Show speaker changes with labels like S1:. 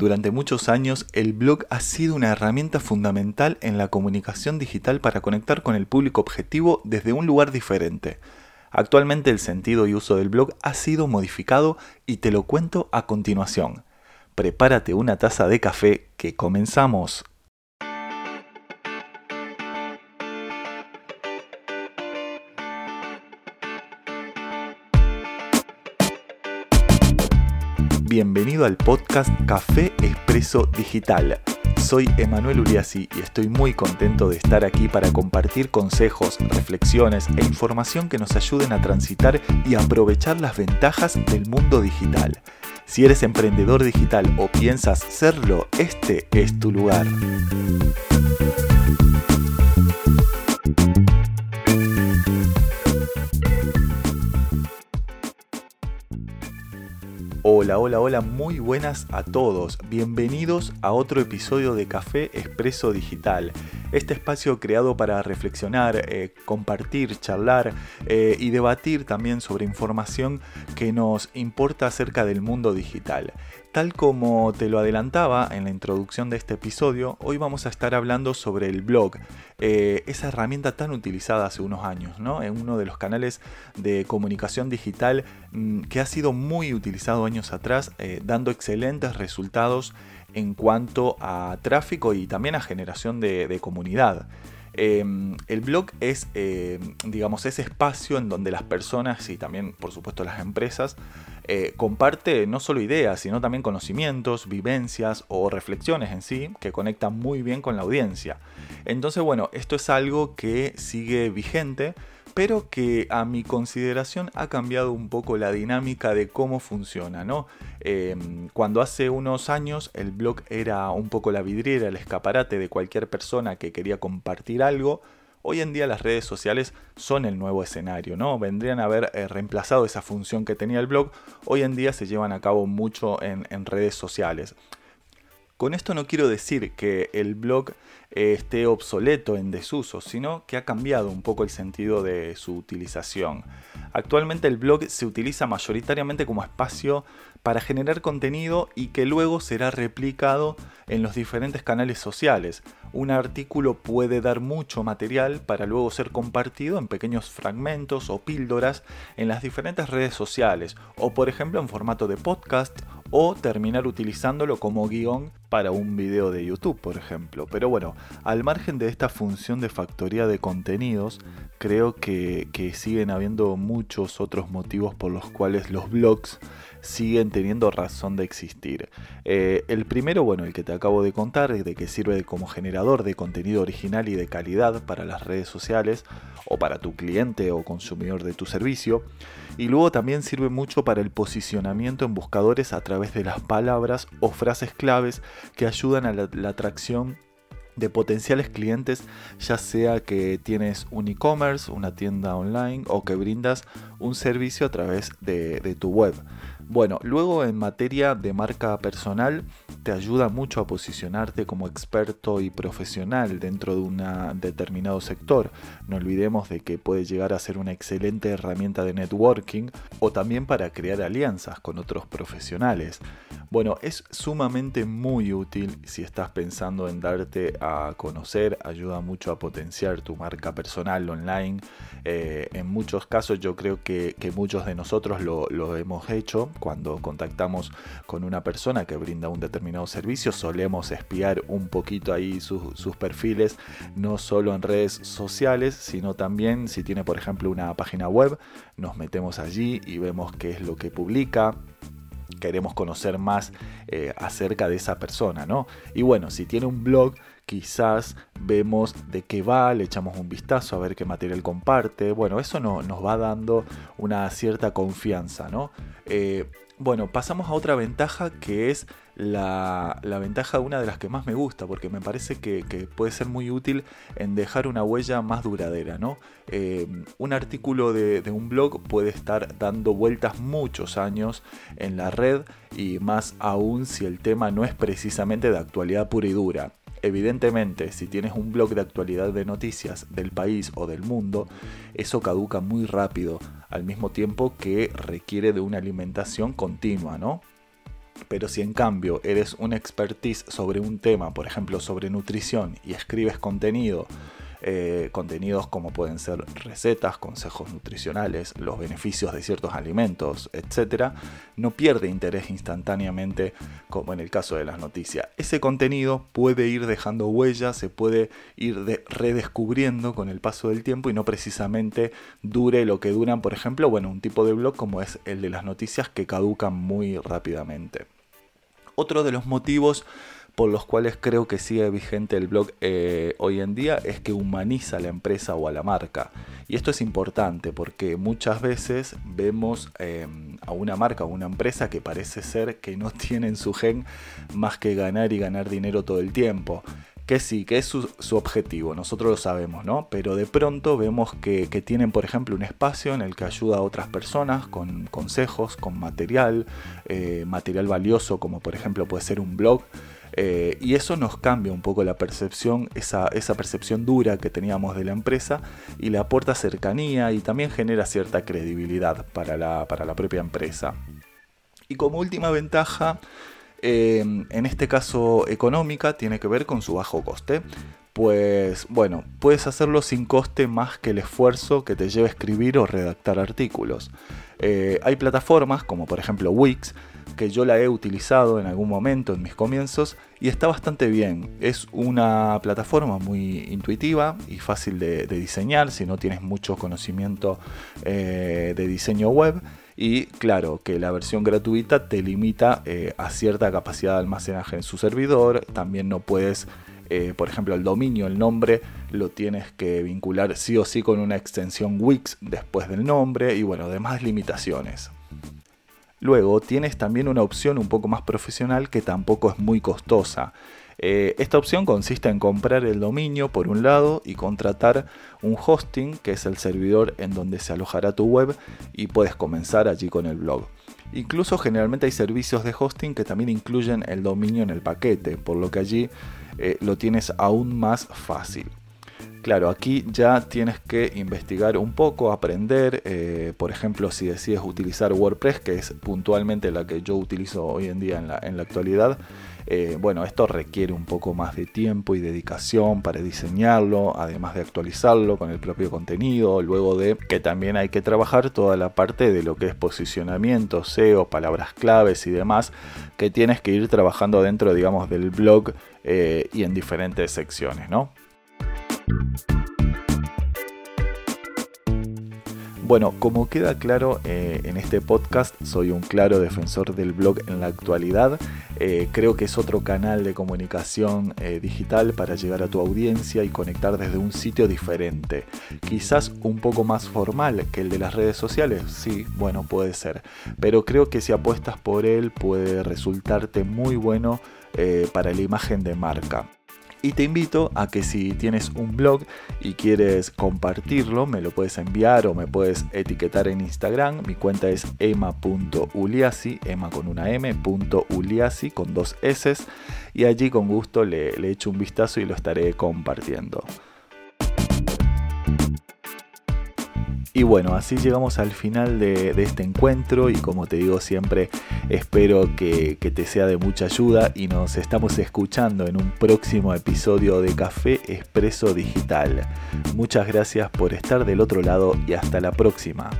S1: Durante muchos años, el blog ha sido una herramienta fundamental en la comunicación digital para conectar con el público objetivo desde un lugar diferente. Actualmente el sentido y uso del blog ha sido modificado y te lo cuento a continuación. Prepárate una taza de café que comenzamos. Bienvenido al podcast Café Expreso Digital. Soy Emanuel Uriasi y estoy muy contento de estar aquí para compartir consejos, reflexiones e información que nos ayuden a transitar y aprovechar las ventajas del mundo digital. Si eres emprendedor digital o piensas serlo, este es tu lugar. Hola, hola, hola, muy buenas a todos. Bienvenidos a otro episodio de Café Expreso Digital. Este espacio creado para reflexionar, eh, compartir, charlar eh, y debatir también sobre información que nos importa acerca del mundo digital. Tal como te lo adelantaba en la introducción de este episodio, hoy vamos a estar hablando sobre el blog, eh, esa herramienta tan utilizada hace unos años, ¿no? En uno de los canales de comunicación digital mm, que ha sido muy utilizado años atrás, dando excelentes resultados en cuanto a tráfico y también a generación de, comunidad. Em, el blog es, em, digamos, ese espacio en donde las personas y también, por supuesto, las empresas eh, comparte no solo ideas, sino también conocimientos, vivencias o reflexiones en sí que conectan muy bien con la audiencia. Entonces, bueno, esto es algo que sigue vigente, pero que a mi consideración ha cambiado un poco la dinámica de cómo funciona, ¿no? Em, cuando hace unos años el blog era un poco la vidriera, el escaparate de cualquier persona que quería compartir algo, Hoy en día las redes sociales son el nuevo escenario, ¿no? Vendrían a haber eh, reemplazado esa función que tenía el blog. Hoy en día se llevan a cabo mucho en, redes sociales. Con esto no quiero decir que el blog eh, esté obsoleto en desuso, sino que ha cambiado un poco el sentido de su utilización. Actualmente el blog se utiliza mayoritariamente como espacio para generar contenido y que luego será replicado en los diferentes canales sociales. Un artículo puede dar mucho material para luego ser compartido en pequeños fragmentos o píldoras en las diferentes redes sociales o por ejemplo en formato de podcast o terminar utilizándolo como guion para un video de YouTube, por ejemplo. Pero bueno, al margen de esta función de factoría de contenidos, creo que, que siguen habiendo muchos otros motivos por los cuales los blogs siguen teniendo razón de existir. Eh, el primero, bueno, el que te acabo de contar, de que sirve como generador de contenido original y de calidad para las redes sociales o para tu cliente o consumidor de tu servicio. Y luego también sirve mucho para el posicionamiento en buscadores a través de las palabras o frases claves que ayudan a la, atracción de potenciales clientes, ya sea que tienes un e-commerce, una tienda online o que brindas un servicio a través de tu web. Bueno, luego en materia de marca personal, te ayuda mucho a posicionarte como experto y profesional dentro de un determinado sector. No olvidemos de que puede llegar a ser una excelente herramienta de networking o también para crear alianzas con otros profesionales. Bueno, es sumamente muy útil si estás pensando en darte a conocer, ayuda mucho a potenciar tu marca personal online. Eh, en muchos casos yo creo que, muchos de nosotros lo hemos hecho cuando contactamos con una persona que brinda un determinado servicio, solemos espiar un poquito ahí sus perfiles, no solo en redes sociales, sino también si tiene, por ejemplo, una página web, nos metemos allí y vemos qué es lo que publica, queremos conocer más eh, acerca de esa persona, ¿no? Y bueno, si tiene un blog, quizás vemos de qué va, le echamos un vistazo a ver qué material comparte. Bueno, eso no, nos va dando una cierta confianza, ¿no? Eh, bueno, pasamos a otra ventaja que es la, ventaja una de las que más me gusta, porque me parece que, puede ser muy útil en dejar una huella más duradera. ¿no? Eh, un artículo de, de, un blog puede estar dando vueltas muchos años en la red y más aún si el tema no es precisamente de actualidad pura y dura. Evidentemente, si tienes un blog de actualidad de noticias del país o del mundo, eso caduca muy rápido, al mismo tiempo que requiere de una alimentación continua, ¿no? Pero si en cambio eres un expertise sobre un tema, por ejemplo sobre nutrición, y escribes contenido, eh, contenidos como pueden ser recetas, consejos nutricionales, los beneficios de ciertos alimentos, etc., no pierde interés instantáneamente como en el caso de las noticias. Ese contenido puede ir dejando huellas, se puede ir redescubriendo con el paso del tiempo y no precisamente dure lo que duran, por ejemplo, bueno, un tipo de blog como es el de las noticias que caducan muy rápidamente. Otro de los motivos por los cuales creo que sigue vigente el blog eh, hoy en día es que humaniza a la empresa o a la marca. Y esto es importante porque muchas veces vemos em, a una marca o una empresa que parece ser que no tiene en su gen más que ganar y ganar dinero todo el tiempo que sí, que es su, objetivo, nosotros lo sabemos, ¿no? Pero de pronto vemos que, tienen, por ejemplo, un espacio en el que ayuda a otras personas con consejos, con material, eh, material valioso, como por ejemplo puede ser un blog, eh, y eso nos cambia un poco la percepción, esa, percepción dura que teníamos de la empresa y le aporta cercanía y también genera cierta credibilidad para la, propia empresa. Y como última ventaja, eh, en este caso económica, tiene que ver con su bajo coste. Pues bueno, puedes hacerlo sin coste más que el esfuerzo que te lleva a escribir o redactar artículos. Eh, hay plataformas como por ejemplo Wix que yo la he utilizado en algún momento en mis comienzos y está bastante bien. Es una plataforma muy intuitiva y fácil de, diseñar si no tienes mucho conocimiento eh, de diseño web. Y claro, que la versión gratuita te limita eh, a cierta capacidad de almacenaje en su servidor. También no puedes, eh, por ejemplo, el dominio, el nombre, lo tienes que vincular sí o sí con una extensión Wix después del nombre y bueno, demás limitaciones. Luego tienes también una opción un poco más profesional que tampoco es muy costosa. Eh, esta opción consiste en comprar el dominio por un lado y contratar un hosting, que es el servidor en donde se alojará tu web y puedes comenzar allí con el blog. Incluso generalmente hay servicios de hosting que también incluyen el dominio en el paquete, por lo que allí eh, lo tienes aún más fácil. Claro, aquí ya tienes que investigar un poco, aprender, eh, por ejemplo, si decides utilizar WordPress, que es puntualmente la que yo utilizo hoy en día en la, actualidad, eh, bueno, esto requiere un poco más de tiempo y dedicación para diseñarlo, además de actualizarlo con el propio contenido, luego de que también hay que trabajar toda la parte de lo que es posicionamiento, SEO, palabras claves y demás, que tienes que ir trabajando dentro, digamos, del blog eh, y en diferentes secciones, ¿no? Bueno, como queda claro eh, en este podcast, soy un claro defensor del blog en la actualidad. Eh, creo que es otro canal de comunicación eh, digital para llegar a tu audiencia y conectar desde un sitio diferente. Quizás un poco más formal que el de las redes sociales, sí, bueno, puede ser. Pero creo que si apuestas por él puede resultarte muy bueno para la imagen de marca. Y te invito a que si tienes un blog y quieres compartirlo, me lo puedes enviar o me puedes etiquetar en Instagram. Mi cuenta es ema.uliasi, ema con una m, uliasi con dos s. Y allí con gusto le, le echo un vistazo y lo estaré compartiendo. Y bueno, así llegamos al final de, este encuentro y como te digo siempre, espero que, que te sea de mucha ayuda y nos estamos escuchando en un próximo episodio de Café Expreso Digital. Muchas gracias por estar del otro lado y hasta la próxima.